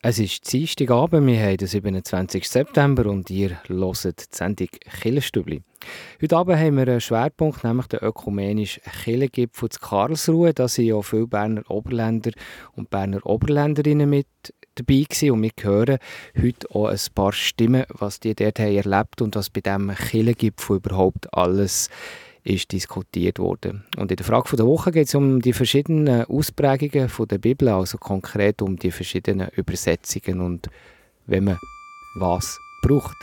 Es ist Dienstagabend, wir haben den 27. September und ihr hört die Sendung Killerstübli. Heute Abend haben wir einen Schwerpunkt, nämlich den ökumenischen Killergipfel zu Karlsruhe. Da sind ja viele Berner Oberländer und Berner Oberländerinnen mit dabei gewesen. und wir hören heute auch ein paar Stimmen, was die dort haben erlebt und was bei diesem Killergipfel überhaupt alles ist diskutiert worden. Und in der Frage der Woche geht es um die verschiedenen Ausprägungen von der Bibel, also konkret um die verschiedenen Übersetzungen und wenn man was braucht.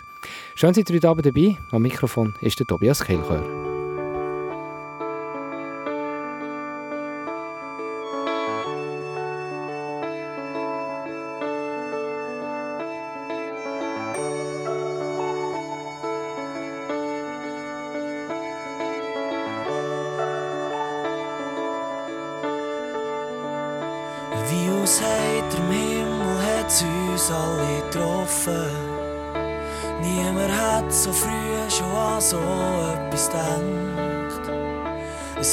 Schön, dass ihr heute Abend dabei. Am Mikrofon ist der Tobias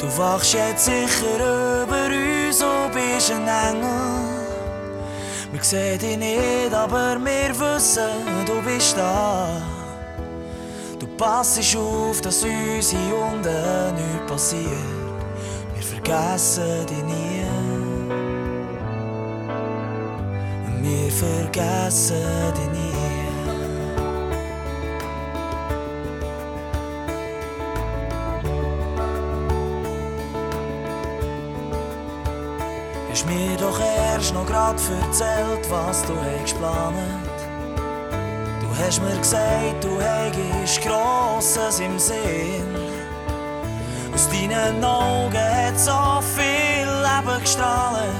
Du wachst jetzt sicher über uns und bist ein Engel. Wir sehen dich nicht, aber wir wissen, du bist da. Pass auf, dass uns hier unten nichts passiert. Wir vergessen dich nie. Wir vergessen dich nie. Mir doch erst noch grad erzählt, was du hast geplant hast mir gesagt, du hättest Grosses im Sinn. Aus deinen Augen hat so viel Leben gestrahlt,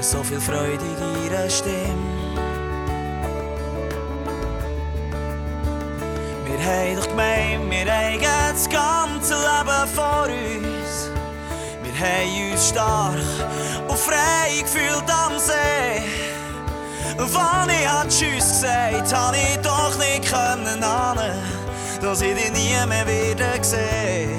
so viel Freude in ihrer Stimme. Wir haben doch gemeint, wir haben das ganze Leben vor uns. Haben uns stark und frei gefühlt am See. Wann ich hat Tschüss gesagt, hab ich doch nicht können ahnen, dass ich dich nie mehr wieder sehe.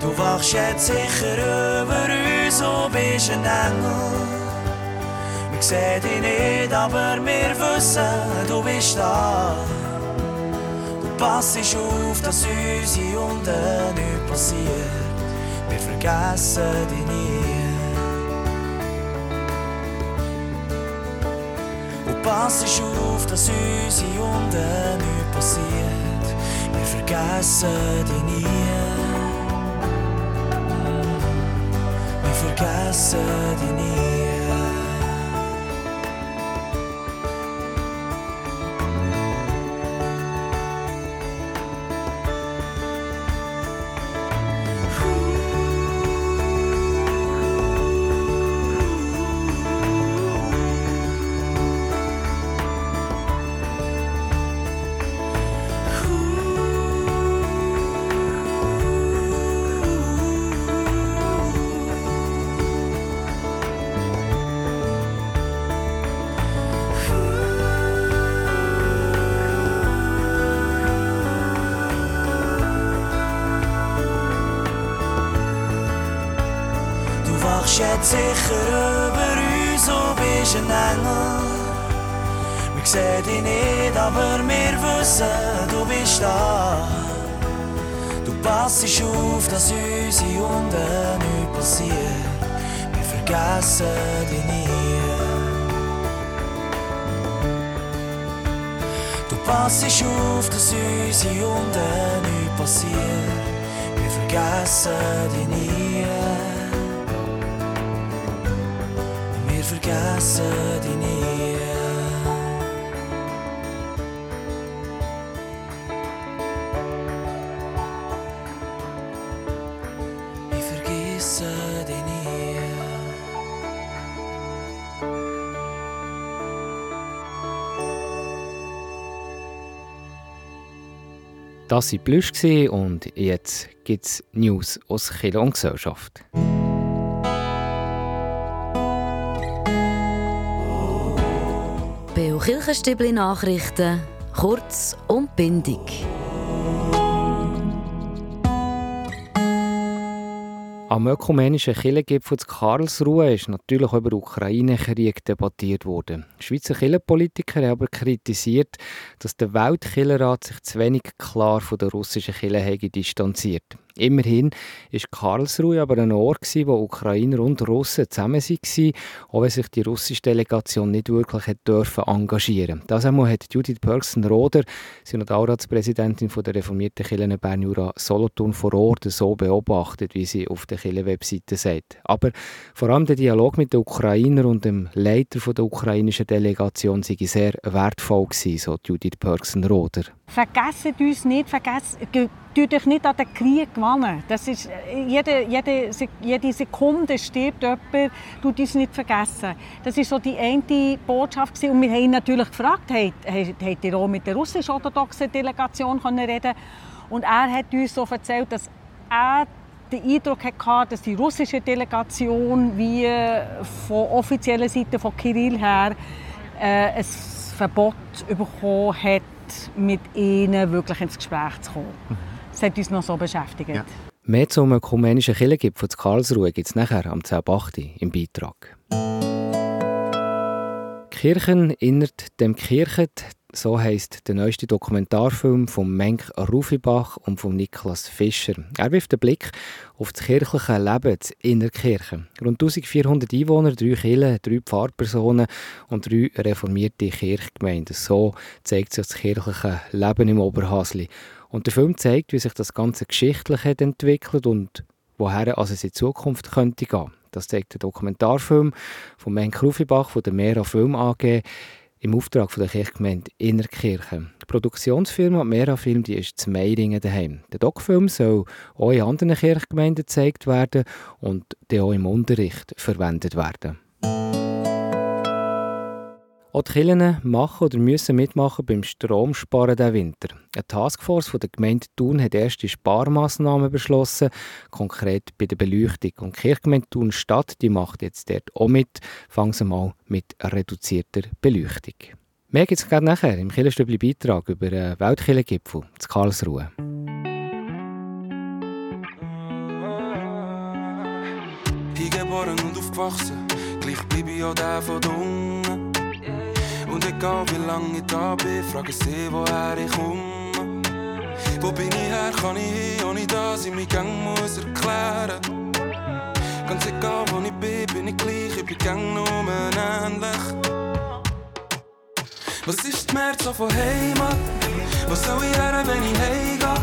Du wachst jetzt sicher über uns und bist ein Engel. Wir sehen dich nicht, aber wir wissen, du bist da. Du passt auf, dass uns hier unten nichts passiert. Wir vergessen dich nie. pass auf, dass uns hier unten nichts passiert. Wir vergessen dich nie. Wir vergessen dich nie. Wir vergessen dich nie. vergessen dich nie. Ich vergesse Das war Plüsch und jetzt gibt es News aus Kirche und Gesellschaft. Beo Kirchenstübli Nachrichten, kurz und bindig. Am ökumenischen Kirchengipfel zu Karlsruhe ist natürlich über den Ukraine-Krieg debattiert worden. Schweizer Kirchenpolitiker haben aber kritisiert, dass der Weltkirchenrat sich zu wenig klar von der russischen Kirche distanziert. Immerhin war Karlsruhe aber ein Ort, wo Ukrainer und Russen zusammen waren, auch wenn sich die russische Delegation nicht wirklich dürfen engagieren Das einmal hat Judith Pörksen-Roder, Synodalratspräsidentin der reformierten Kirche Bern-Jura Solothurn vor Ort, so beobachtet, wie sie auf der Kirche-Webseite sagt. Aber vor allem der Dialog mit den Ukrainern und dem Leiter der ukrainischen Delegation sei sehr wertvoll gewesen, so Judith Pörksen-Roder. Vergessen uns nicht, vergessen, tut euch nicht an den Krieg gewinnen. Das ist, jede, jede, jede Sekunde stirbt jemand, tut uns nicht vergessen. Das ist so die eine Botschaft. Und wir haben ihn natürlich gefragt, habt ihr auch mit der russisch-orthodoxen Delegation reden Und er hat uns so erzählt, dass er den Eindruck hatte, dass die russische Delegation wie von offizieller Seite von Kirill her äh, ein Verbot bekommen hat, mit ihnen wirklich ins Gespräch zu kommen. Mhm. Das hat uns noch so beschäftigt. Ja. Mehr zum ökumenischen Kirchengipfel zu Karlsruhe gibt es nachher am 10.8. im Beitrag. Kirchen innert dem Kirchet, so heißt der neueste Dokumentarfilm von Menk Rufibach und von Niklas Fischer. Er wirft den Blick auf das kirchliche Leben in der Kirche. Rund 1400 Einwohner, drei Kirchen, drei Pfarrpersonen und drei reformierte Kirchgemeinden. So zeigt sich das kirchliche Leben im Oberhasli. Und der Film zeigt, wie sich das Ganze geschichtlich hat entwickelt und woher also es in Zukunft könnte gehen. Das zeigt der Dokumentarfilm von Menk Rufibach von der Mera Film AG im Auftrag von der Kirchgemeinde Innerkirchen. Die Produktionsfirma Mera Film die ist zu Meiringen daheim. Der Doc-Film soll auch in anderen Kirchgemeinden gezeigt werden und auch im Unterricht verwendet werden. Auch die Kirchen machen oder müssen mitmachen beim Stromsparen diesen Winter. Eine Taskforce der Gemeinde Thun hat erste Sparmaßnahmen beschlossen, konkret bei der Beleuchtung. Und die Kirchgemeinde Thun Stadt die macht jetzt dort auch mit, fangen sie mal mit reduzierter Beleuchtung. Mehr gibt es gerade nachher im Kirchenstübli Beitrag über den Weltkirchengipfel zu Karlsruhe. Hingeboren und aufgewachsen, gleich bleibe ich auch der von Dung. Und egal wie lange ich da bin, frage sie, woher ich komme. Wo bin ich her, kann ich hin, ohne dass ich mich gang muss erklären. Ganz egal wo ich bin, bin ich gleich, ich bin gang nur ähnlich. Was ist die März von Heimat? Was soll ich her, wenn ich heimgehe?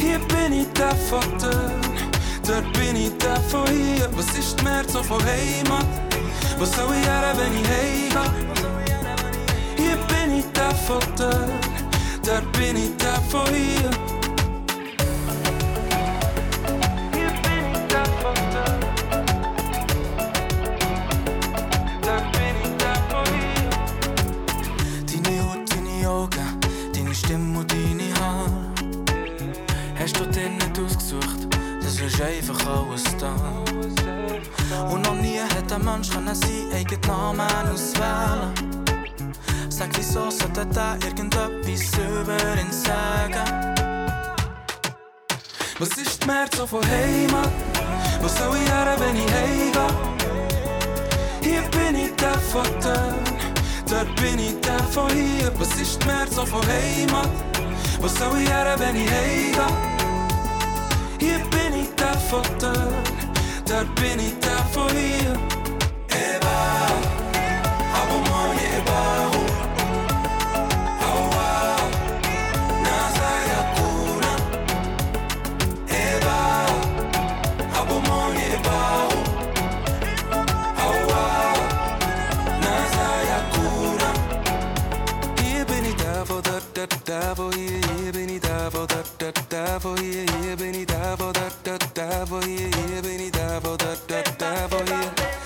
Hier bin ich der von dort, bin ich der von hier. Was ist die März von Heimat? Was soll ich her, wenn ich heimgehe? Der von dort, dort bin ich der von hier. Hier bin ich der von dort, dort bin ich der von hier. Haut, deine Augen, deine Stimme und deine Haare. Hast du dir nicht ausgesucht, das ist einfach alles da. Und noch nie hat ein Mensch seinen eigenen Namen auswählen Sollte da irgendetwas über ihn sagen? Was ist die März von Heimat? Wo soll ich her, wenn ich heimgehe? Hier bin ich der von dort, bin ich der von hier. Was ist die März von Heimat? Wo soll ich her, wenn ich heimgehe? Hier bin ich der von dort bin ich der von hier. Devil, hier, hier bin ich devil, dat, dat, devil, hier,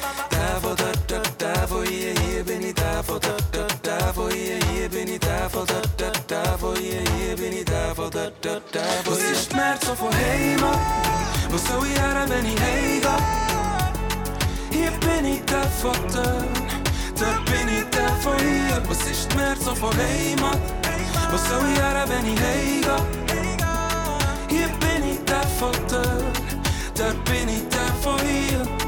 hier bin ich devil, dat, dat, da vor hier, hier bin ich da vor da da da vor hier. Da vor da da da vor hier, hier bin ich da vor da da da vor hier, hier bin ich da vor da da da vor hier, hier bin ich da vor da da da vor hier. Was ist Schmerz so von Heimat? Wo soll ich her, wenn ich heimgehe? Hier bin ich da vor da, da bin ich da vor hier. Was ist Schmerz so von Heimat? Wo soll ich her, wenn ich heimgehe? Hier bin ich da vor da, da bin ich da vor hier.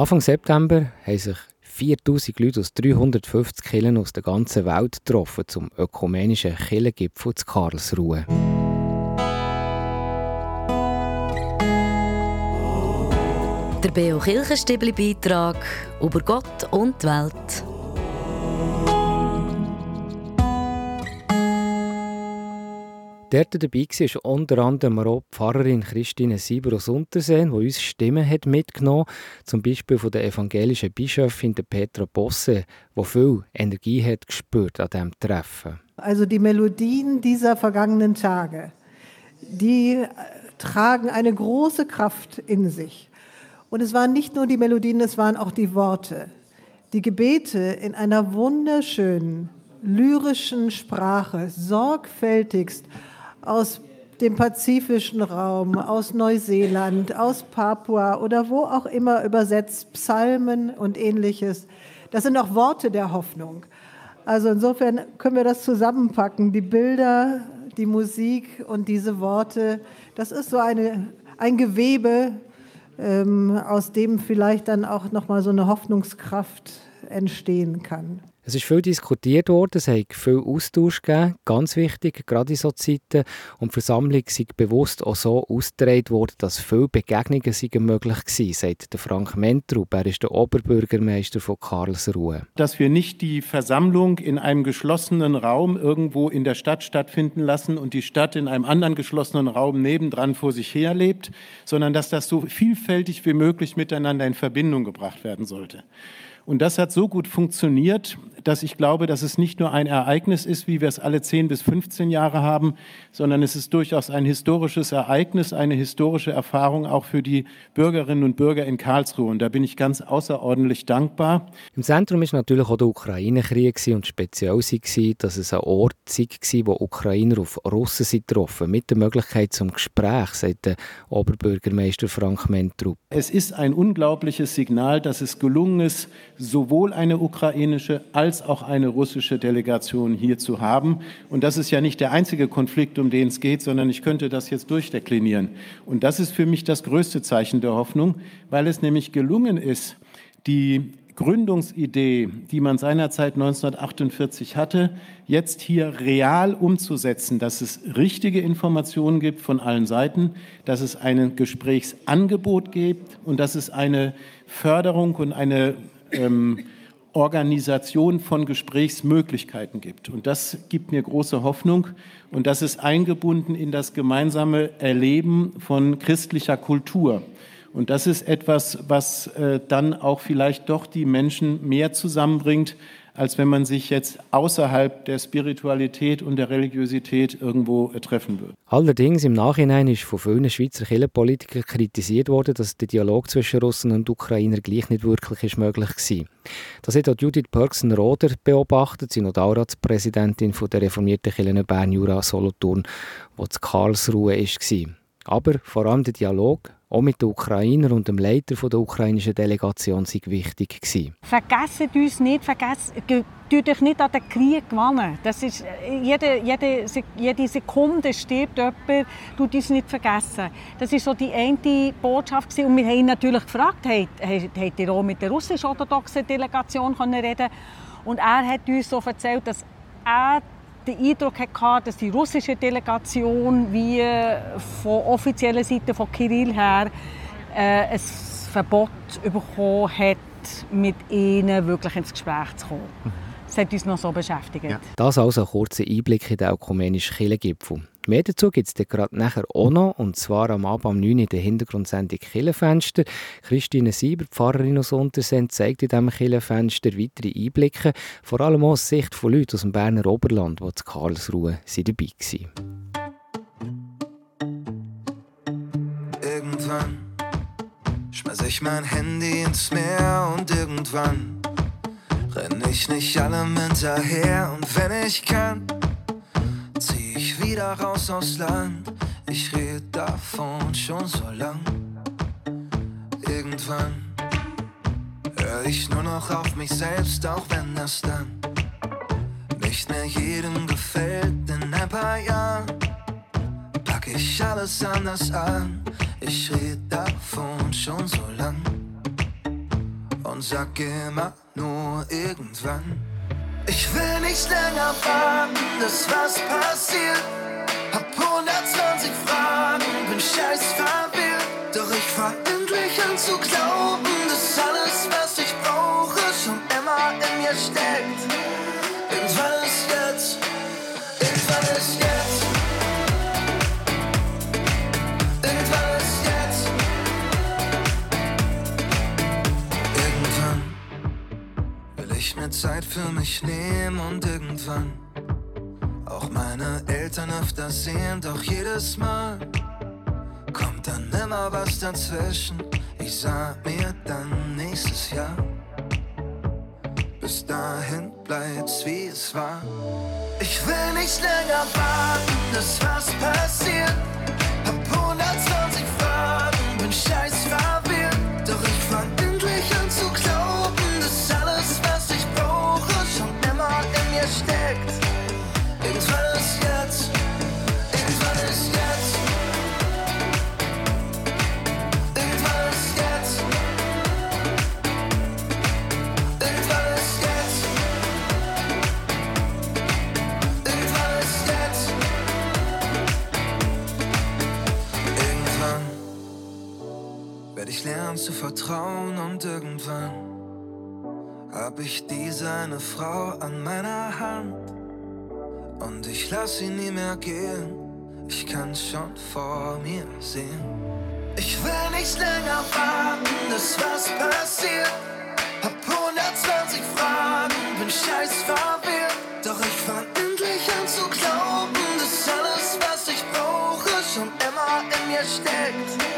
Anfang September haben sich 4000 Leute aus 350 Kirchen aus der ganzen Welt getroffen zum ökumenischen Kirchengipfel zu Karlsruhe. Der Beo Kirchenstibli Beitrag über Gott und die Welt. Dort dabei war unter anderem auch Pfarrerin Christine Sieber aus Unterseen, die uns Stimmen hat mitgenommen hat, zum Beispiel von der evangelischen Bischöfin Petra Bosse, die viel Energie hat gespürt an diesem Treffen. Also die Melodien dieser vergangenen Tage, die äh, tragen eine große Kraft in sich. Und es waren nicht nur die Melodien, es waren auch die Worte. Die Gebete in einer wunderschönen, lyrischen Sprache, sorgfältigst aus dem pazifischen Raum, aus Neuseeland, aus Papua oder wo auch immer übersetzt, Psalmen und ähnliches. Das sind auch Worte der Hoffnung. Also insofern können wir das zusammenpacken, die Bilder, die Musik und diese Worte. Das ist so eine, ein Gewebe, ähm, aus dem vielleicht dann auch nochmal so eine Hoffnungskraft entstehen kann. Es ist viel diskutiert worden, es hat viel Austausch gegeben, ganz wichtig, gerade in so Zeiten. Und die Versammlung sei bewusst auch so ausgetragen worden, dass viele Begegnungen möglich gewesen, sagt der Frank Mentrup. Er ist der Oberbürgermeister von Karlsruhe. Dass wir nicht die Versammlung in einem geschlossenen Raum irgendwo in der Stadt stattfinden lassen und die Stadt in einem anderen geschlossenen Raum nebendran vor sich her lebt, sondern dass das so vielfältig wie möglich miteinander in Verbindung gebracht werden sollte. Und das hat so gut funktioniert, dass ich glaube, dass es nicht nur ein Ereignis ist, wie wir es alle 10 bis 15 Jahre haben, sondern es ist durchaus ein historisches Ereignis, eine historische Erfahrung auch für die Bürgerinnen und Bürger in Karlsruhe. Und da bin ich ganz außerordentlich dankbar. Im Zentrum ist natürlich auch der Ukraine-Krieg und speziell war, dass es ein Ort war, wo Ukrainer auf Russen sind getroffen mit der Möglichkeit zum Gespräch, sagt der Oberbürgermeister Frank Mentrup. Es ist ein unglaubliches Signal, dass es gelungen ist, sowohl eine ukrainische als auch eine russische Delegation hier zu haben. Und das ist ja nicht der einzige Konflikt, um den es geht, sondern ich könnte das jetzt durchdeklinieren. Und das ist für mich das größte Zeichen der Hoffnung, weil es nämlich gelungen ist, die Gründungsidee, die man seinerzeit 1948 hatte, jetzt hier real umzusetzen, dass es richtige Informationen gibt von allen Seiten, dass es ein Gesprächsangebot gibt und dass es eine Förderung und eine ähm, Organisation von Gesprächsmöglichkeiten gibt. Und das gibt mir große Hoffnung. Und das ist eingebunden in das gemeinsame Erleben von christlicher Kultur. Und das ist etwas, was äh, dann auch vielleicht doch die Menschen mehr zusammenbringt, als wenn man sich jetzt außerhalb der Spiritualität und der Religiosität irgendwo äh, treffen würde. Allerdings im Nachhinein ist von vielen Schweizer Kirchenpolitikern kritisiert worden, dass der Dialog zwischen Russen und Ukrainern gleich nicht wirklich ist möglich war. Das hat auch Judith Pörksen-Roder beobachtet, sie Notararatspräsidentin der reformierten Kirche Bern Jura Solothurn, die zu Karlsruhe war. Aber vor allem der Dialog auch mit den Ukrainern und dem Leiter der ukrainischen Delegation sei wichtig gewesen. Vergessen uns nicht, vergessen, tut euch nicht an den Krieg gewinnen. Das ist, jede, jede, jede Sekunde stirbt jemand, tut uns nicht vergessen. Das war so die eine Botschaft gewesen. und wir haben ihn natürlich gefragt, habt ihr auch mit der russisch-orthodoxen Delegation reden Und er hat uns so erzählt, dass er den Eindruck hatte, dass die russische Delegation wie von offizieller Seite von Kirill her äh, ein Verbot bekommen hat, mit ihnen wirklich ins Gespräch zu kommen. es hat uns noch so beschäftigt. Ja. Das also ein kurzer Einblick in den ökumenischen Kirchengipfel. Mehr dazu gibt es gerade nachher auch noch, und zwar am Abend um 9 Uhr in der Hintergrundsendung Killenfenster. Christine Sieber, Pfarrerin aus Untersend, zeigt in diesem Killenfenster weitere Einblicke, vor allem aus Sicht von Leuten aus dem Berner Oberland, die zu Karlsruhe dabei waren. Irgendwann schmeiß ich mein Handy ins Meer und irgendwann renn ich nicht allem hinterher und wenn ich kann, wieder raus aus Land. Ich red davon schon so lang. Irgendwann hör ich nur noch auf mich selbst, auch wenn das dann nicht mehr jedem gefällt. In ein paar Jahren pack ich alles anders an. Ich red davon schon so lang und sag immer nur irgendwann. Ich will nicht länger warten, dass was passiert. Hab 120 Fragen, bin scheiß verwirrt. Doch ich fahr endlich an zu glauben, dass alles, was ich brauche, schon immer in mir steckt. Irgendwann ist jetzt, irgendwann ist jetzt. Irgendwann ist jetzt. Irgendwann will ich mir Zeit für mich nehmen und irgendwann meine Eltern öfter sehen, doch jedes Mal kommt dann immer was dazwischen. Ich sag mir dann nächstes Jahr. Bis dahin bleibt's wie es war. Ich will nicht länger warten, dass was passiert. Hab 120 Fragen, bin scheiß verwirrt. Vertrauen und irgendwann hab ich diese eine Frau an meiner Hand und ich lass sie nie mehr gehen. Ich kann's schon vor mir sehen. Ich will nicht länger warten, dass was passiert. Hab 120 Fragen, bin scheiß verwirrt. Doch ich fang endlich an zu glauben, dass alles, was ich brauche, schon immer in mir steckt.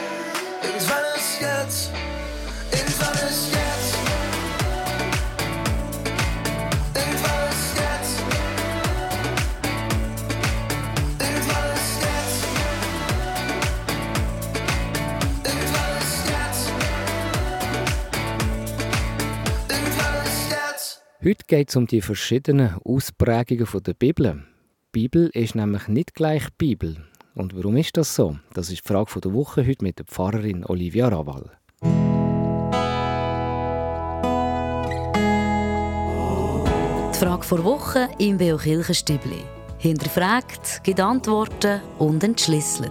Heute geht es um die verschiedenen Ausprägungen der Bibel. Die Bibel ist nämlich nicht gleich Bibel. Und warum ist das so? Das ist die Frage der Woche heute mit der Pfarrerin Olivia Rawal. Die Frage vor Woche im Beo Kirchenstübli. Hinterfragt, gibt Antworten und entschlüsselt.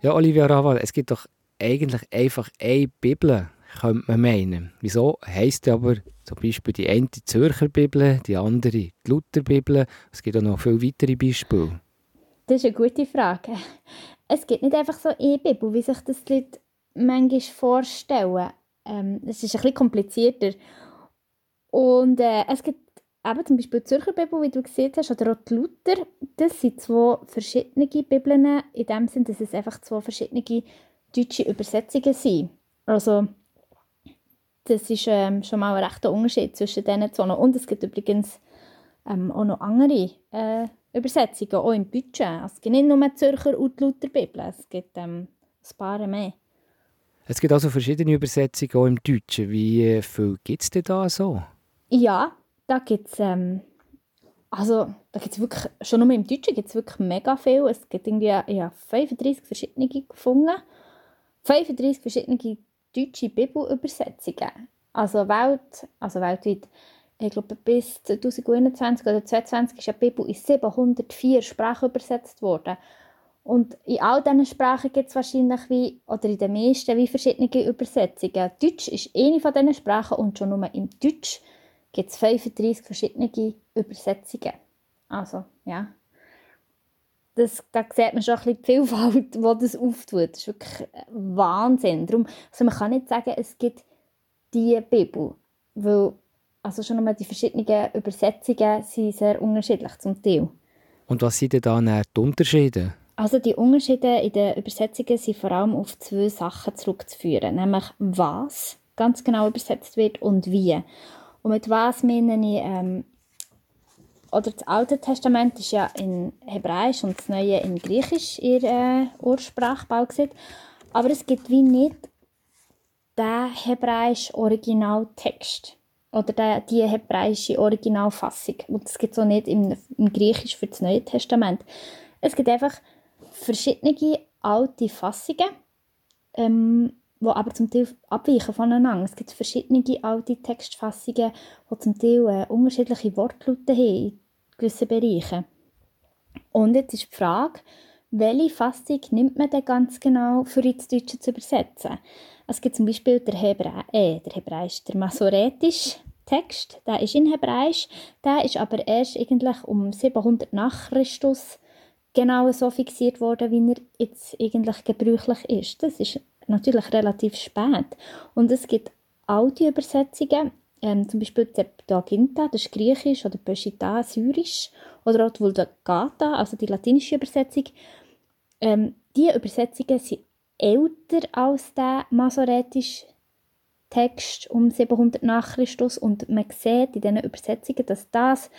Ja, Olivia Rawal, es gibt doch eigentlich einfach eine Bibel, könnte man meinen. Wieso heisst aber zum Beispiel die eine Zürcher Bibel, die andere die Lutherbibel? Es gibt auch noch viele weitere Beispiele. Das ist eine gute Frage. Es gibt nicht einfach so eine Bibel, wie sich das die Leute manchmal vorstellen. Ähm, ist ein bisschen komplizierter. Und äh, es gibt eben zum Beispiel die Zürcher Bibel, wie du gesehen hast, oder auch die Luther. Das sind zwei verschiedene Bibeln, in dem Sinne, dass es einfach zwei verschiedene deutsche Übersetzungen sind. Also, das ist ähm, schon mal ein rechter Unterschied zwischen diesen zwei. Und es gibt übrigens ähm, auch noch andere äh, Übersetzungen, auch im Budget. Es gibt nicht nur Zürcher und die Lutherbibel, es gibt ähm, ein paar mehr. Es gibt also verschiedene Übersetzungen auch im Deutschen. Wie äh, viel gibt es denn da so? Ja, da gibt es ähm, also, da wirklich, schon nur im Deutschen gibt es wirklich mega viel. Es gibt irgendwie ja, 35 verschiedene gefunden. 35 verschiedene deutsche Bibelübersetzungen. Also, Welt, also weltweit. Ich glaube, bis 2021 oder 2022 ist die Bibel in 704 Sprachen übersetzt worden. Und in all diesen Sprachen gibt es wahrscheinlich wie, oder in den meisten, wie verschiedene Übersetzungen. Deutsch ist eine von diesen Sprachen und schon nur im Deutsch gibt es 35 verschiedene Übersetzungen. Also, ja. Das, da sieht man schon ein bisschen die Vielfalt, die das auftut. Das ist wirklich Wahnsinn. Darum, also man kann nicht sagen, es gibt die Bibel, weil also schon einmal die verschiedenen Übersetzungen sind sehr unterschiedlich zum Teil. Und was sind denn da die Unterschiede? Also die Unterschiede in den Übersetzungen sind vor allem auf zwei Sachen zurückzuführen, nämlich was ganz genau übersetzt wird und wie. Und mit was meine ich, ähm, oder das Alte Testament ist ja in Hebräisch und das Neue in Griechisch ihr äh, Ursprachbau aber es gibt wie nicht den hebräischen Originaltext oder die, die hebräische Originalfassung. Und das gibt es auch nicht im, im Griechisch für das Neue Testament. Es gibt einfach verschiedene alte Fassungen, ähm, die aber zum Teil abweichen voneinander. Es gibt verschiedene alte Textfassungen, die zum Teil äh, unterschiedliche Wortlaute haben gewissen Bereichen. Und jetzt ist die Frage, welche Fassung nimmt man denn ganz genau, für ins Deutsche zu übersetzen? Es gibt zum Beispiel der, Hebra äh, der Hebräisch, der Masoretische Text, der ist in Hebräisch, der ist aber erst eigentlich um 700 nach Christus genau so fixiert worden, wie er jetzt eigentlich gebräuchlich ist. Das ist natürlich relativ spät. Und es gibt Audioübersetzungen, ähm, zum Beispiel Septuaginta, das ist Griechisch, oder Peshitta, Syrisch, oder auch die Vulgata, also die latinische Übersetzung. Ähm, diese Übersetzungen sind älter als der masoretische Text um 700 nach Christus und man sieht in diesen Übersetzungen, dass das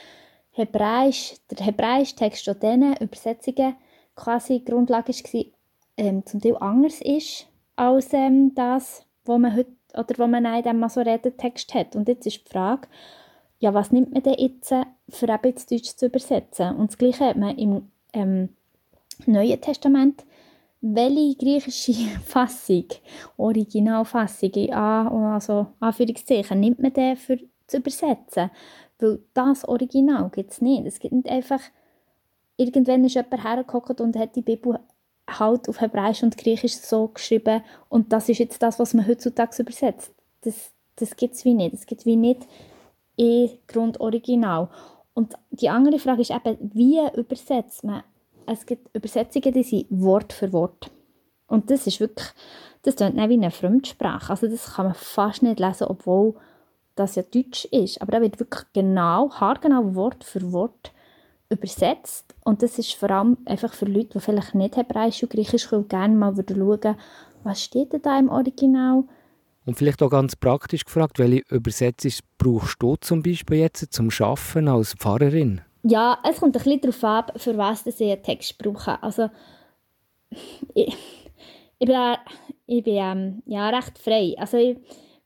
Hebräisch, der hebräische Text von diesen Übersetzungen quasi Grundlage war, ähm, zum Teil anders ist als ähm, das, was man heute oder was man in diesem Masoretentext hat. Und jetzt ist die Frage, ja, was nimmt man denn jetzt, äh, für eben ins Deutsch zu übersetzen? Und das Gleiche hat man im ähm, Neuen Testament. Welche griechische Fassung, Originalfassung, also Anführungszeichen, nimmt man denn für zu übersetzen? Weil das Original gibt es nicht. Es gibt nicht einfach, irgendwann ist jemand hergekommen und hat die Bibel halt auf Hebräisch und Griechisch so geschrieben und das ist jetzt das, was man heutzutage übersetzt. Das, das gibt es wie nicht. Es gibt wie nicht eh Grundoriginal. Und die andere Frage ist eben, wie übersetzt man? Es gibt Übersetzungen, die sind Wort für Wort. Und das ist wirklich, das klingt nicht wie eine Fremdsprache. Also das kann man fast nicht lesen, obwohl das ja Deutsch ist. Aber da wird wirklich genau, haargenau Wort für Wort übersetzt. Und das ist vor allem einfach für Leute, die vielleicht nicht Hebräisch und Griechisch können, gerne mal schauen, was steht denn da im Original. Und vielleicht auch ganz praktisch gefragt, welche Übersetzung brauchst du zum Beispiel jetzt zum Arbeiten als Pfarrerin? Ja, es kommt ein bisschen darauf ab, für was ich einen Text brauche. Also, ich, ich bin, ich bin ähm, ja, recht frei. Also, ich,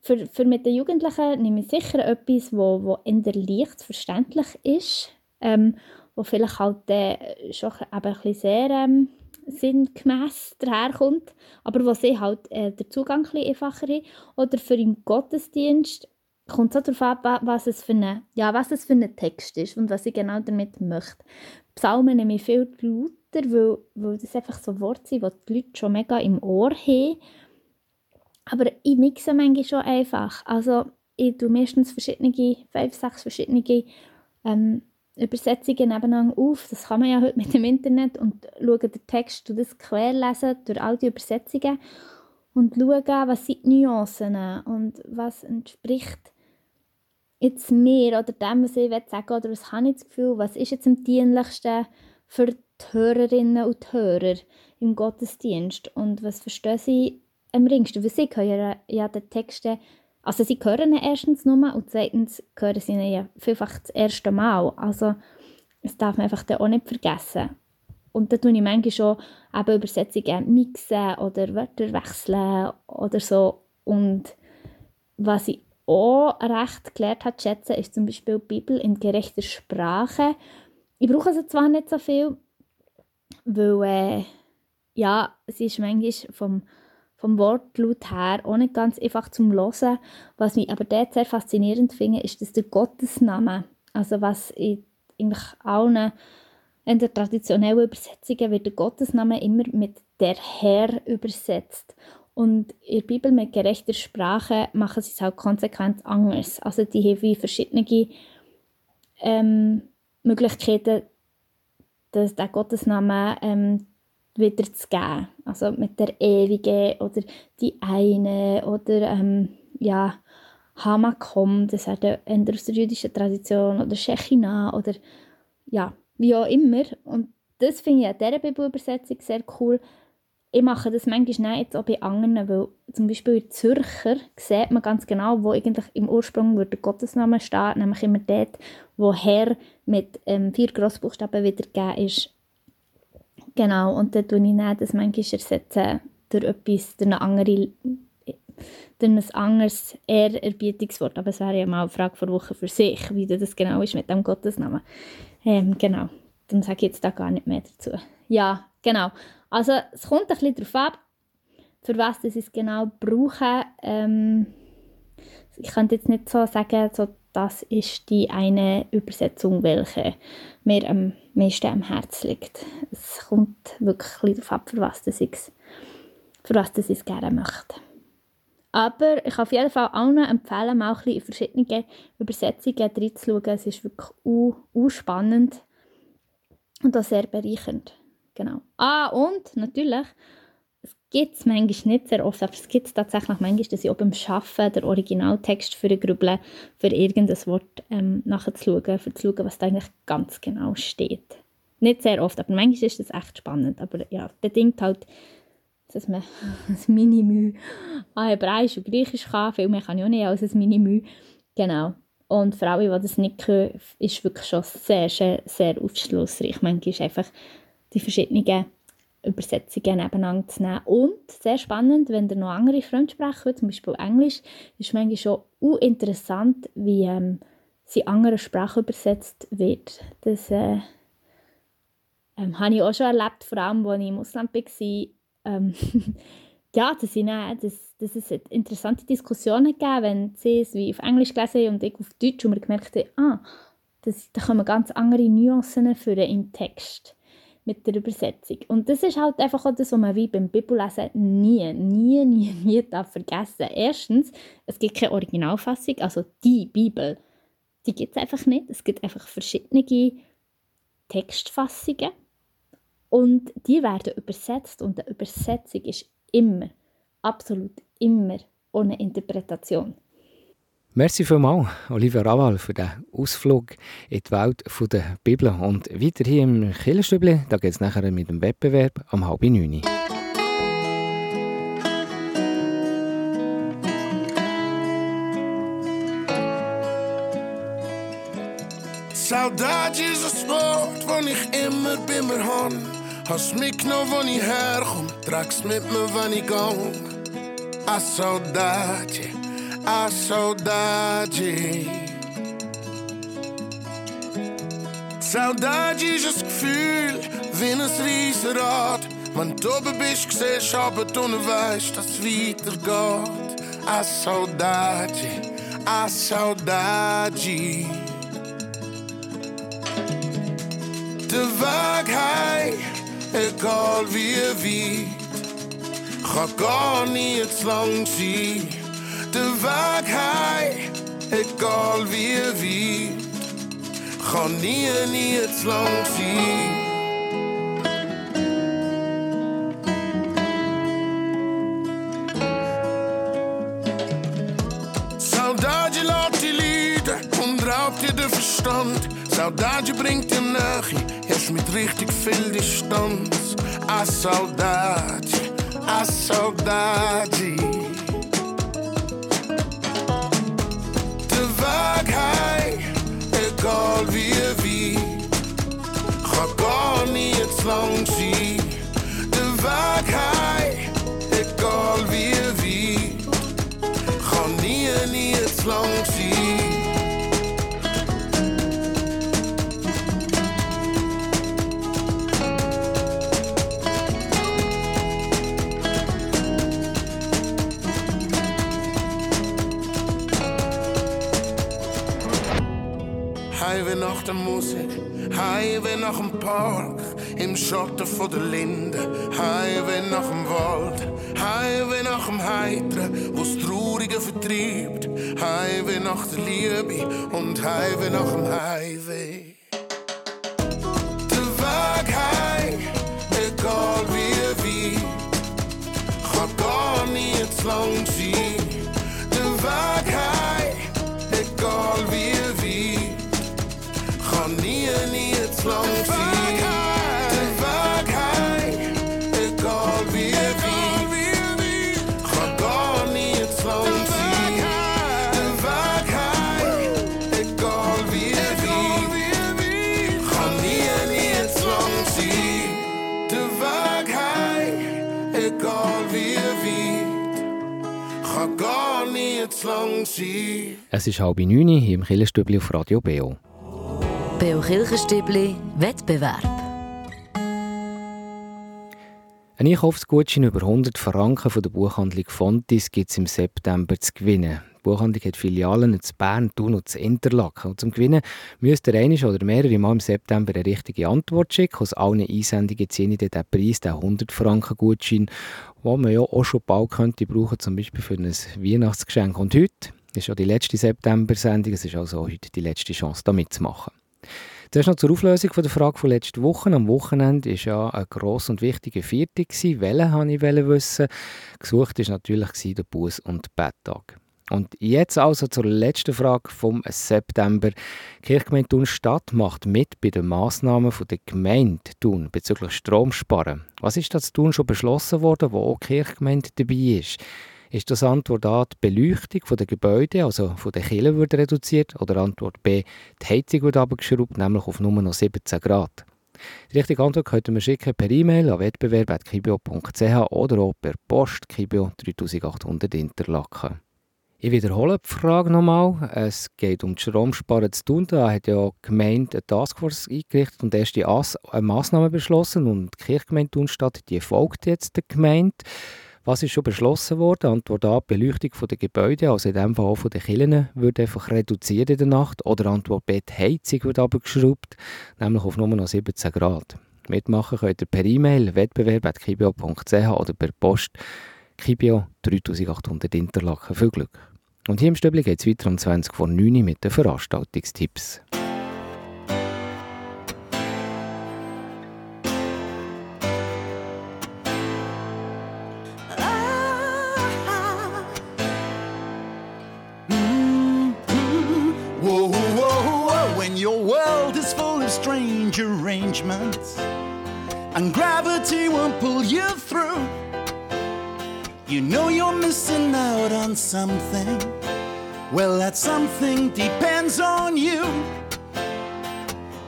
für, für mit den Jugendlichen nehme ich sicher etwas, wo, wo eher leicht verständlich ist, ähm, wo vielleicht halt äh, schon eben sehr ähm, sinngemäß daherkommt, aber wo sie halt äh, der Zugang ein einfacher haben. Oder für den Gottesdienst kommt es auch darauf ab, was es, für eine, ja, was es für ein Text ist und was ich genau damit möchte. Psalmen nehme ich viel lauter, weil, weil das einfach so Worte sind, die die Leute schon mega im Ohr haben aber ich mixe manchmal schon einfach. Also ich tue meistens verschiedene, fünf, sechs verschiedene ähm, Übersetzungen nebeneinander auf. Das kann man ja heute mit dem Internet. Und schaue den Text, und das querlesen durch all die Übersetzungen. Und schaue, was sind die Nuancen. Und was entspricht jetzt mir oder dem, was ich sagen oder was habe ich das Gefühl, was ist jetzt am dienlichsten für die Hörerinnen und Hörer im Gottesdienst? Und was verstehen sie am ringsten, weil sie hören ja die Texte, also sie hören erstens nur und zweitens hören sie ihn ja vielfach das erste Mal, also das darf man einfach auch nicht vergessen. Und da tue ich manchmal schon eben Übersetzungen mixen oder Wörter wechseln oder so. Und was ich auch recht gelernt habe zu schätzen, ist zum Beispiel die Bibel in gerechter Sprache. Ich brauche sie zwar nicht so viel, weil äh, ja, sie ist manchmal vom vom Wortlaut her auch nicht ganz einfach zum Hören. Was mich aber dort sehr faszinierend finde, ist, dass der Gottesname, also was in eigentlich allen In der traditionellen Übersetzung wird der Gottesname immer mit der Herr übersetzt. Und in der Bibel mit gerechter Sprache machen sie es auch konsequent anders. Also die haben wie verschiedene ähm, Möglichkeiten, dass der Gottesname ähm, wieder zu geben. Also mit der Ewige oder die eine oder ähm, ja, Hamakom, das ist entweder aus der jüdischen Tradition oder Shechina oder ja, wie auch immer. Und das finde ich an dieser Bibelübersetzung sehr cool. Ich mache das manchmal jetzt auch bei anderen, weil zum Beispiel in Zürcher sieht man ganz genau, wo eigentlich im Ursprung der Gottesname steht, nämlich immer dort, wo Herr mit ähm, vier Grossbuchstaben wiedergegeben ist. Genau, und dann tue ich das manchmal ersetzen durch etwas, durch eine andere durch ein anderes Ehrerbietungswort. Aber es wäre ja mal eine Frage vor Woche für sich, wie das genau ist mit dem Gottesnamen. Ähm, genau, dann sage ich jetzt da gar nicht mehr dazu. Ja, genau. Also es kommt ein bisschen darauf ab, für was sie es genau brauchen. Ähm, ich könnte jetzt nicht so sagen, so, das ist die eine Übersetzung, welche mir am meisten am Herzen liegt. Es kommt wirklich darauf ab, für was das ist, für was das ich gerne möchte. Aber ich kann auf jeden Fall allen empfehlen, mal ein bisschen in verschiedene Übersetzungen reinzuschauen. Es ist wirklich u, u spannend und auch sehr bereichernd. Genau. Ah, und natürlich, gibt es manchmal nicht sehr oft, aber es gibt es tatsächlich manchmal, dass ich auch beim Arbeiten den Originaltext für grübeln, für irgendein Wort ähm, nachzuschauen, für zu schauen, was da eigentlich ganz genau steht. Nicht sehr oft, aber manchmal ist das echt spannend. Aber ja, bedingt halt dass man ein Minimü an Hebräisch und Griechisch kann. Viel mehr kann ich auch nicht als ein Minimü. Genau. Und für alle, die das nicht können, ist wirklich schon sehr, sehr, sehr aufschlussreich. Manchmal ist einfach die verschiedenen Übersetzungen nebeneinander zu nehmen. Und sehr spannend, wenn ihr noch andere Fremdsprachen zum Beispiel Englisch, ist manchmal schon interessant, wie ähm, sie in anderen Sprachen übersetzt wird. Das äh, ähm, habe ich auch schon erlebt, vor allem, als ich im Ausland war ähm, ja, das, sind, das, das ist interessante Diskussionen gegeben, wenn sie es wie auf Englisch gelesen und ich auf Deutsch und wir gemerkt haben, ah, das, da kommen ganz andere Nuancen für im Text mit der Übersetzung. Und das ist halt einfach auch das, was man wie beim Bibellesen nie, nie, nie, nie darf vergessen. Erstens, es gibt keine Originalfassung, also die Bibel, die gibt es einfach nicht. Es gibt einfach verschiedene Textfassungen und die werden übersetzt und eine Übersetzung ist immer, absolut immer ohne Interpretation. Merci vielmals, Olivia Raval, für den Ausflug in die Welt der Bibel. Und weiter hier im Killerstübli, da geht es nachher mit dem Wettbewerb am halb neun. Saudade ist ein Wort, das ich immer bei mir habe. Hast mitgenommen, wo ich herkomme, trag's mit mir, ich gang. A saudade, a saudade. Saudade ein Gefühl wie ein Riesenrad. Wenn du oben bist, du aber du weißt, dass es weitergeht. A saudade, a saudade. De Wahrheit egal wie weit. Kann gar nie zu lang sein. Der Weg heim, egal wie weit. Kann nie, nie zu lang sein. Saudade lässt die Lieder und raubt dir den Verstand. Saudade bringt dir Nähe, erst mit richtig viel Distanz. A saudade, a saudade. De Wahrheit, egal wie weit, kann gar nicht zu lang der Musik, Heimweh nach dem Park, im Schatten von der Linde, Heimweh nach dem Wald, Heimweh nach dem Heiteren, wo's Traurige vertreibt, Heimweh nach der Liebe und Heimweh nach dem Heimweh. Der Weg heim, egal wie weit, kann gar nie zu lang sein. Lang sein. Es ist halb neun hier im Killerstübli auf Radio Beo. Beo Kirchenstübli Wettbewerb. Ein Einkaufsgutschein über 100 Franken von der Buchhandlung Fontis gibt es im September zu gewinnen. Die Buchhandlung hat Filialen in Bern, Thun und in Interlaken. Und zum Gewinnen müsst ihr einmal oder mehrere Mal im September eine richtige Antwort schicken. Aus allen Einsendungen ziehe ich den Preis, den 100 Franken Gutschein, den man ja auch schon bald könnte brauchen, zum Beispiel für ein Weihnachtsgeschenk. Und heute ist ja die letzte September-Sendung, es ist also heute die letzte Chance, da mitzumachen. Zuerst noch zur Auflösung von der Frage von letzter Woche. Am Wochenende war ja ein grosser und wichtiger Viertel. Welchen wollte ich wissen? Gesucht war natürlich der Buß- und Betttag. Und jetzt also zur letzten Frage vom September. Die Kirchgemeinde Thun Stadt macht mit bei den Massnahmen der Gemeinde Thun bezüglich Stromsparen. Was ist das Thun schon beschlossen worden, wo auch die Kirchgemeinde dabei ist? Ist das Antwort A die Beleuchtung der Gebäude, also von der Kirche, wird reduziert? Oder Antwort B die Heizung wird abgeschraubt, nämlich auf nur noch 17 Grad? Die richtige Antwort könnt ihr mir per E-Mail an wettbewerb.kibio.ch oder auch per Post Kibio 3800 Interlaken. Ich wiederhole die Frage nochmal. Es geht um das Stromsparen zu tun. Da hat ja die Gemeinde eine Taskforce eingerichtet und erste As eine Massnahme beschlossen. Und die Kirchgemeinde Thunstadt, die folgt jetzt der Gemeinde. Was ist schon beschlossen worden? Antwort A, die Beleuchtung der Gebäude, also in dem Fall auch den Kirchen, wird einfach reduziert in der Nacht. Oder Antwort B, die Heizung wird abgeschraubt, nämlich auf nur noch 17 Grad. Mitmachen könnt ihr per E-Mail wettbewerb.kibio.ch oder per Post Kibio 3800 Interlaken. Viel Glück! Und hier im Stübli geht es weiter um 20 vor 9 Uhr mit den Veranstaltungstipps. And gravity won't pull you through, you know you're missing out on something. Well, that something depends on you.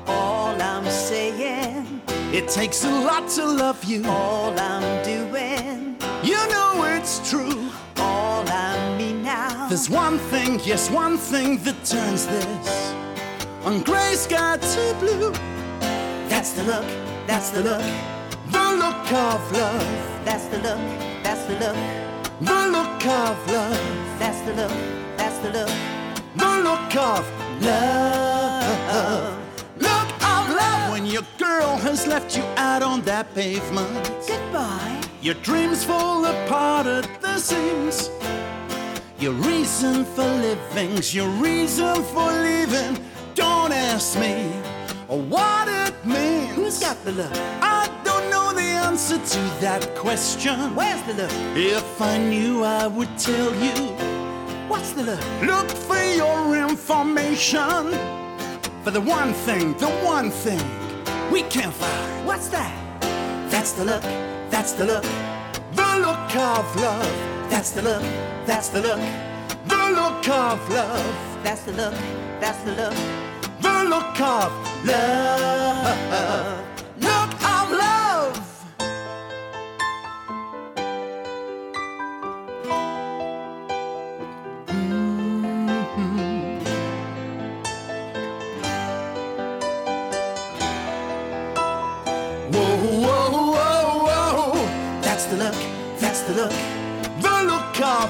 All I'm saying, it takes a lot to love you. All I'm doing, you know it's true. All I mean now, there's one thing, yes, one thing that turns this on gray sky to blue. That's the look, that's the look, the look of love. That's the look, that's the look, the look of love. That's the look, the look, the look of love. Look of love when your girl has left you out on that pavement. Goodbye. Your dreams fall apart at the seams. Your reason for living's your reason for leaving. Don't ask me what it means. Who's got the love? I don't know the answer to that question. Where's the love? If I knew, I would tell you. What's the look? Look for your information. For the one thing, the one thing we can't find. What's that? That's the look, that's the look. The look of love. That's the look, that's the look. The look of love. That's the look, that's the look. The look of love.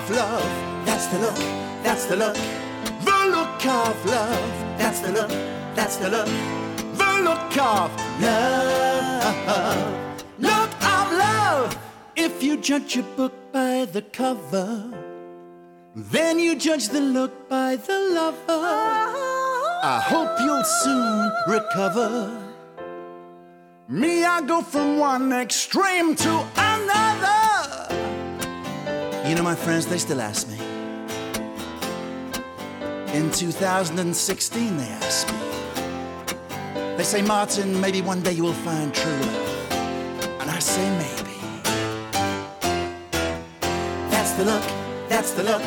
Love. That's the look, that's the look. The look of love. That's the look, that's the look, the look of love. Look of love. If you judge a book by the cover, then you judge the look by the lover. I hope you'll soon recover. Me, I go from one extreme to another. You know, my friends, they still ask me. In 2016, they asked me. They say, Martin, maybe one day you will find true love. And I say, maybe. That's the look, that's the look.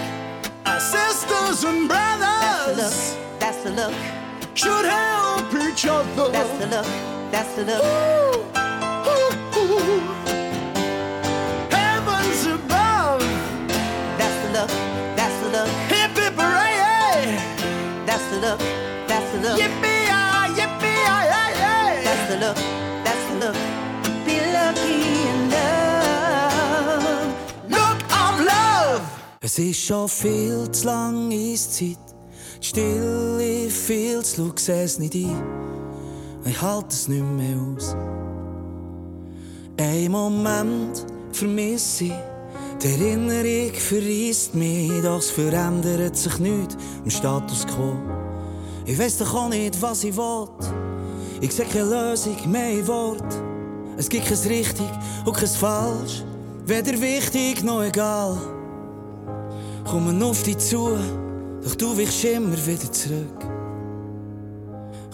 Our sisters and brothers. That's the look, Should help each other. that's the look, that's the look. Ooh, look, Yippee yi, yippee yi, yi, yi. that's the look, that's the look. Be lucky in love. Look of love. Es ist schon viel zu lang Eiszeit. Die Stille viel zu laut, es nicht ein. Ich halte es nicht mehr aus. Ein Moment vermisse ich. Die Erinnerung verreist mich, doch es verändert sich nichts im Status quo. Ich weiß doch auch nicht, was ich will. Ich sehe keine Lösung mehr in Wort. Es gibt kein richtig und kein falsch. Weder wichtig noch egal. Kommen auf dich zu, doch du weichst immer wieder zurück.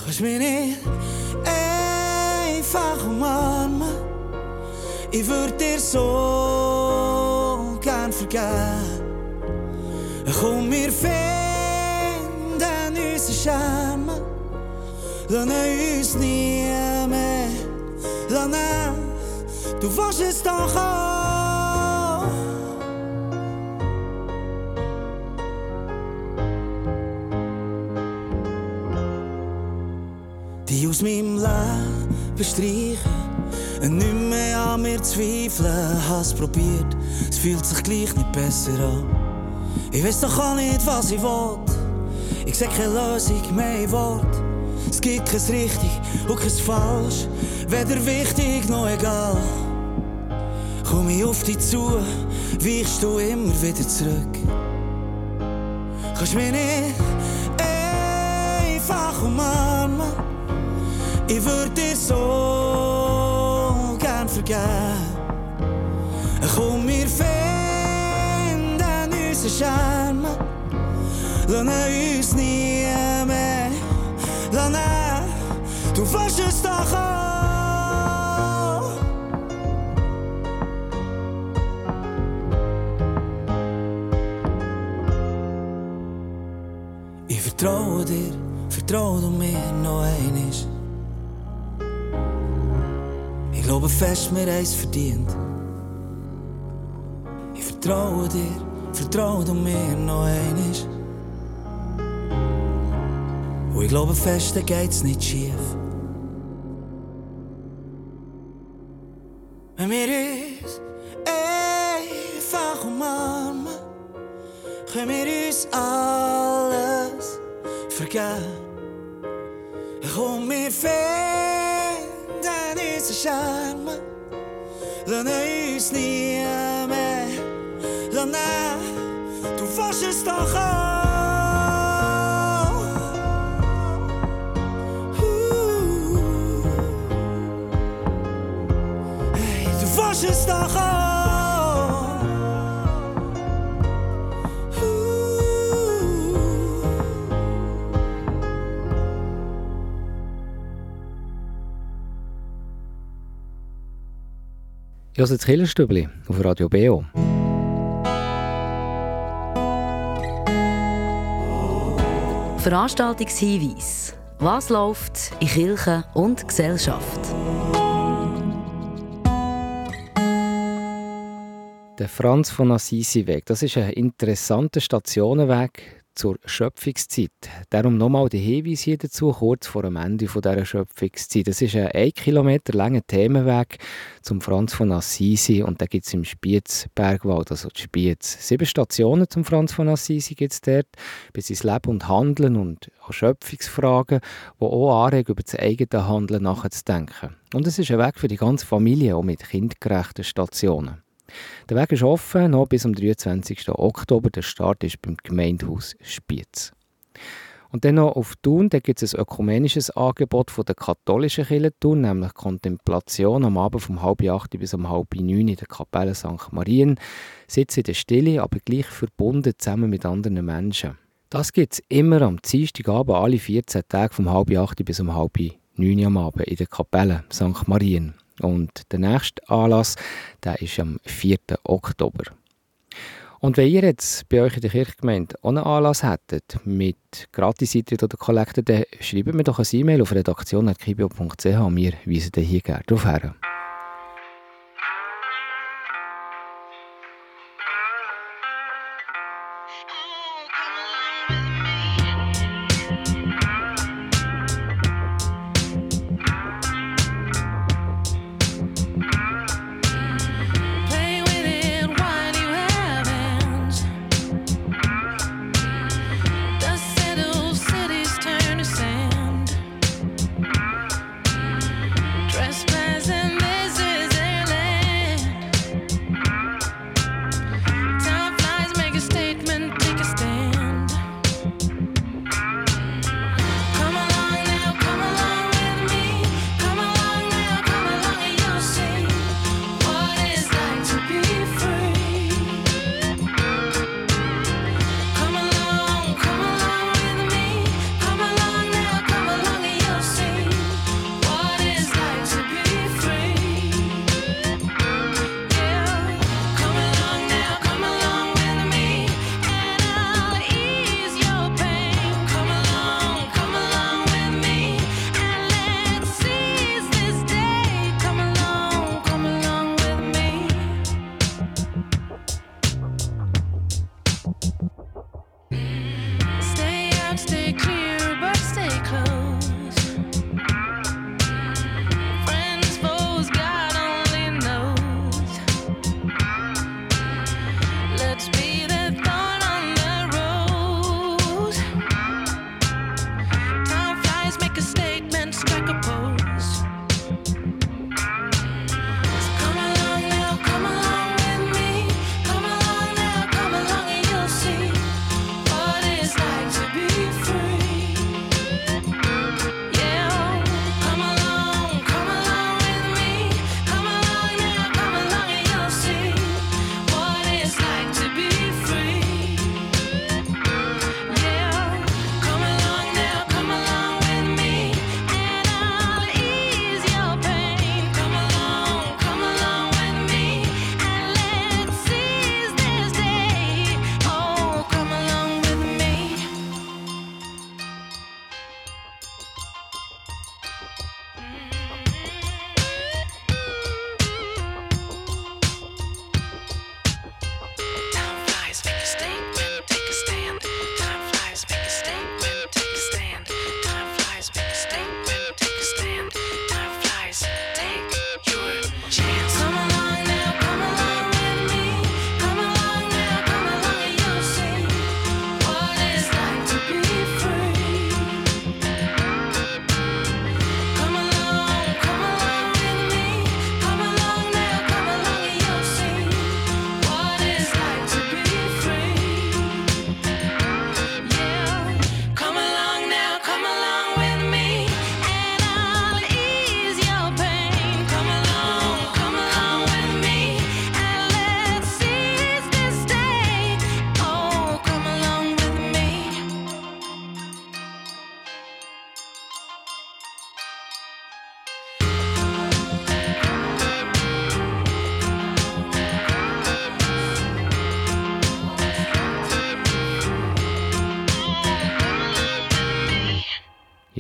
Kannst mich nicht einfach umarmen. Ich würde dir so gern vergeben. Komm, wir finden uns nie mehr lassen. Du warst es doch auch. die aus meinem Leben streichen. Und nicht mehr an mir zweifeln, hab's probiert, es fühlt sich gleich nicht besser an. Ich weiß doch auch nicht, was ich will. Ich seh keine Lösung mehr in Wort. Es gibt kein richtig und kein falsch, weder wichtig noch egal. Komm ich auf dich zu, weichst du immer wieder zurück. Kannst mich nicht einfach umarmen. Ich würde dir so gern vergeben. Komm, wir finden unseren Charme. Lassen uns nie mehr lassen. Du weißt es doch auch. Ich vertraue dir, vertraue du mir noch einmal. Ich glaube fest, mir eins verdient. Ich vertraue dir, vertraue du mir noch einmal. Und ich glaube fest, da geht's nicht schief. Das Killerstübli auf Radio BO. Veranstaltungshinweis. Was läuft in Kirche und Gesellschaft? Der Franz von Assisi Weg, das ist ein interessanter Stationenweg zur Schöpfungszeit. Darum nochmal der Hinweis hier dazu, kurz vor dem Ende dieser Schöpfungszeit. Das ist ein 1 Kilometer langer Themenweg zum Franz von Assisi und da gibt es im Spiezbergwald, also die Spiez. Sieben Stationen zum Franz von Assisi gibt es dort, bis ins Leben und Handeln und an Schöpfungsfragen, die auch anregen, über das eigene Handeln nachzudenken. Und es ist ein Weg für die ganze Familie, auch mit kindgerechten Stationen. Der Weg ist offen, noch bis zum 23. Oktober. Der Start ist beim Gemeindehaus Spiez. Und dann noch auf Thun, da gibt es ein ökumenisches Angebot von der katholischen Kirche Thun, nämlich Kontemplation am Abend vom halb acht bis um halb neun in der Kapelle St. Marien. Sitzen in der Stille, aber gleich verbunden zusammen mit anderen Menschen. Das gibt es immer am Dienstagabend, alle 14 Tage vom halb acht bis um halb neun am Abend in der Kapelle St. Marien. Und der nächste Anlass, der ist am 4. Oktober. Und wenn ihr jetzt bei euch in der Kirchgemeinde auch einen Anlass hättet mit Gratis-Eintritt oder Kollekte, dann schreibt mir doch ein E-Mail auf redaktion.kibio.ch und wir weisen hier gerne darauf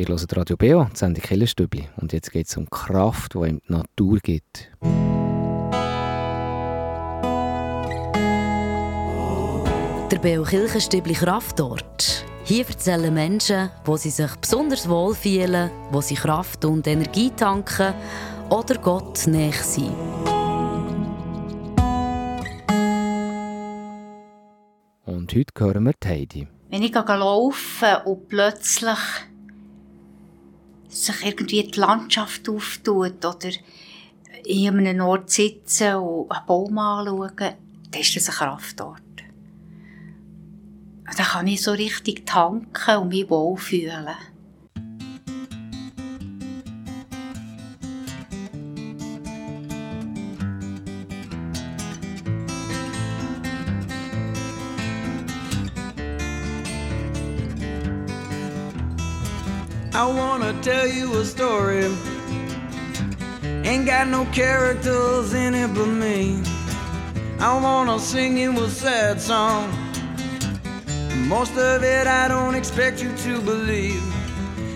hin. hört Radio Beo, die Sendung Killerstübli. Und jetzt geht es um Kraft, die ihm die Natur gibt. Der Beo Kirchenstübli Kraftort. Hier erzählen Menschen, wo sie sich besonders wohl fühlen, wo sie Kraft und Energie tanken oder Gott näher sind. Und heute hören wir Heidi. Wenn ich laufe und plötzlich sich irgendwie die Landschaft auftut oder in einem Ort sitzen und einen Baum anschauen, dann ist das ein Kraftort. Da kann ich so richtig tanken und mich wohlfühlen. I wanna tell you a story. Ain't got no characters in it but me. I wanna sing you a sad song. Most of it I don't expect you to believe.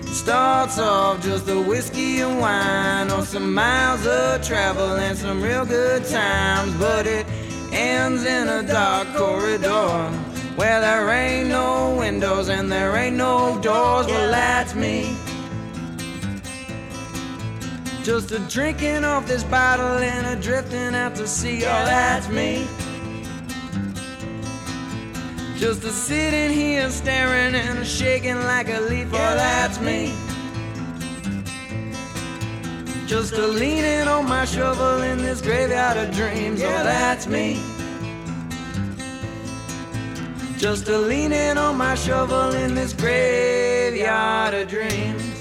It starts off just a whiskey and wine, or some miles of travel and some real good times, but it ends in a dark corridor where there ain't no windows and there ain't no doors. Well, that's me. Just a drinking off this bottle and a drifting out to sea. Oh, that's me. Just a sitting here staring and a shaking like a leaf. Oh, that's me. Just a leaning on my shovel in this graveyard of dreams. Oh, that's me. Just a leaning on my shovel in this graveyard of dreams.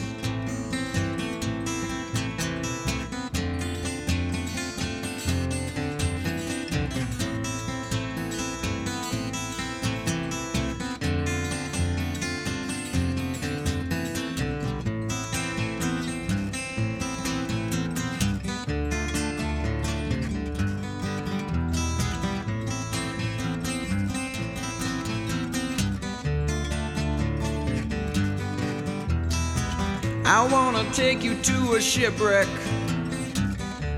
Take you to a shipwreck,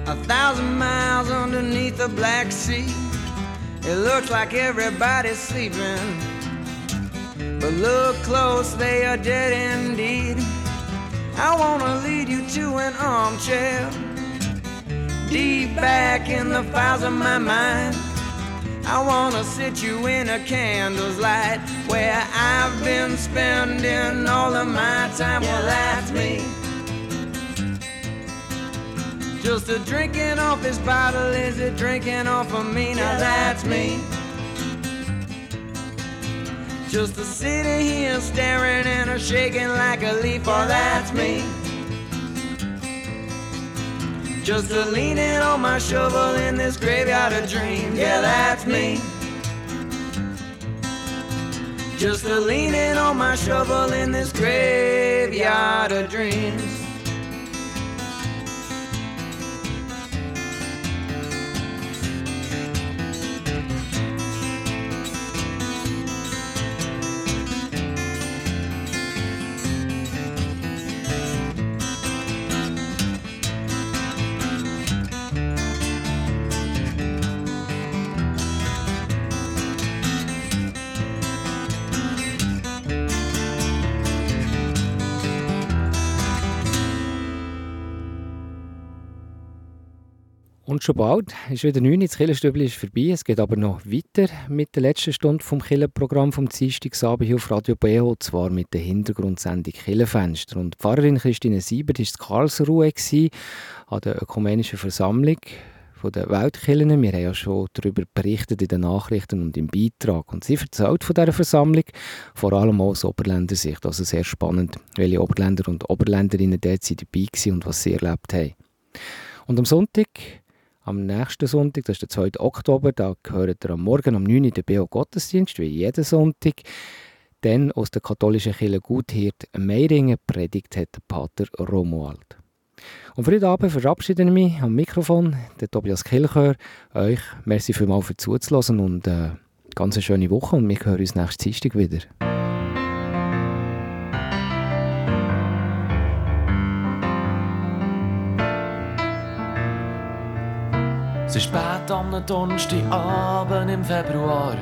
a thousand miles underneath the Black Sea. It looks like everybody's sleeping, but look close, they are dead indeed. I wanna lead you to an armchair, deep back in the files of my mind. I wanna sit you in a candle's light where I've been spending all of my time. Well, that's me. Just a drinking off this bottle, is it drinking off of me? Now that's me. Just a sitting here staring and a shaking like a leaf. Oh, that's me. Just a leaning on my shovel in this graveyard of dreams. Yeah, that's me. Just a leaning on my shovel in this graveyard of dreams. Und schon bald ist wieder 9 Uhr, das Killenstübli ist vorbei. Es geht aber noch weiter mit der letzten Stunde vom Killenprogramm vom Dienstagabend hier auf Radio BO, zwar mit der Hintergrundsendung Killenfenster. Und Pfarrerin Christine Siebert war in Karlsruhe an der Ökumenischen Versammlung der Weltkillen. Wir haben ja schon darüber berichtet in den Nachrichten und im Beitrag. Und sie erzählt von dieser Versammlung, vor allem aus Oberländer Sicht. Also sehr spannend, welche Oberländer und Oberländerinnen dort dabei waren und was sie erlebt haben. Und am Sonntag am nächsten Sonntag, das ist der 2. Oktober, da gehört ihr am Morgen um 9 Uhr den BO Gottesdienst, wie jeden Sonntag. Dann aus der katholischen Kirche Guthirt Meiringen predigt hat der Pater Romuald. Und für heute Abend verabschiede ich mich am Mikrofon, der Tobias Kilchör. Euch merci vielmals für zuzulassen und äh, ganz eine schöne Woche und wir hören uns nächsten Dienstag wieder. Es ist spät am Donnerstagabend im Februar.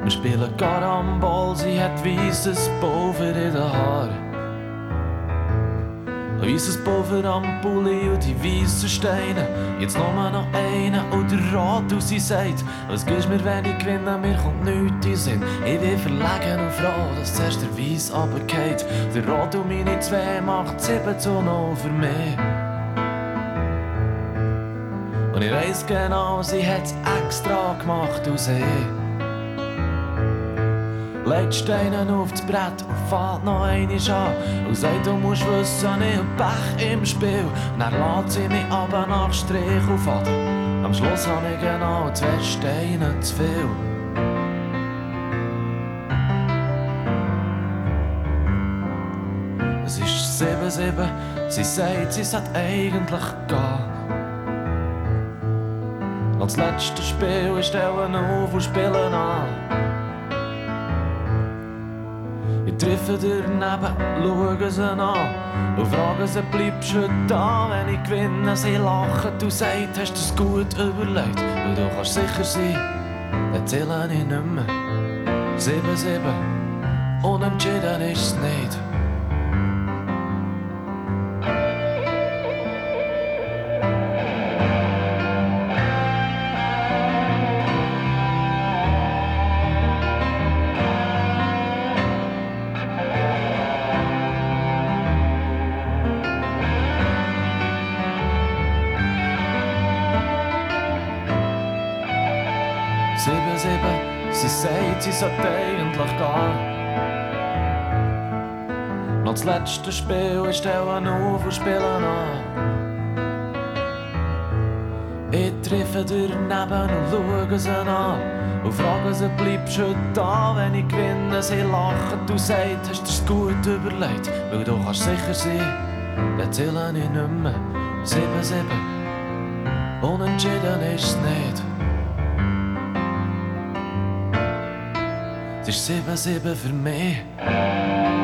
Wir spielen Karambol, sie hat weißes Pulver in den Haaren. Weißes Pulver am Pulli und die weißen Steine. Jetzt nur noch einen und der Rat und sie sagt, was gibst mir, wenn ich gewinne, mir kommt nichts in Sinn. Ich bin verlegen und froh, dass zuerst der Weiss runtergeht. Der Rat und meine zwei macht sieben zu null für mich. Und ich weiss genau, sie hat's extra gemacht aus sie legt Steine auf das Brett und fährt noch einmal an. Und sagt, du musst wissen, ich hab Pech im Spiel. Und dann lässt sie mich aber nach Strich auf. Am Schluss habe ich genau zwei Steine zu viel. Es ist 7-7, sie sagt, sie sollte eigentlich gehen. Das letzte Spiel, ich stelle auf und spiele an. Ich treffe daneben, schaue sie an und frage sie, bleibst du da, wenn ich gewinne? Sie lachen, du sagst, hast du es gut überlegt? Und du kannst sicher sein, dann zähle ich nicht mehr. 7-7, unentschieden ist es nicht. Sagt, sie sollte eigentlich gehen. Noch das letzte Spiel, ich stelle auf und spiele an. Ich treffe daneben und schaue sie an. Und frage sie, bleibst du da, wenn ich gewinne? Sie lachen, du sagst, hast dir's gut überlegt. Weil du kannst sicher sein, dann zähle ich nicht mehr. Sieben, sieben, unentschieden ist es nicht. Es ist 7-7 für mich.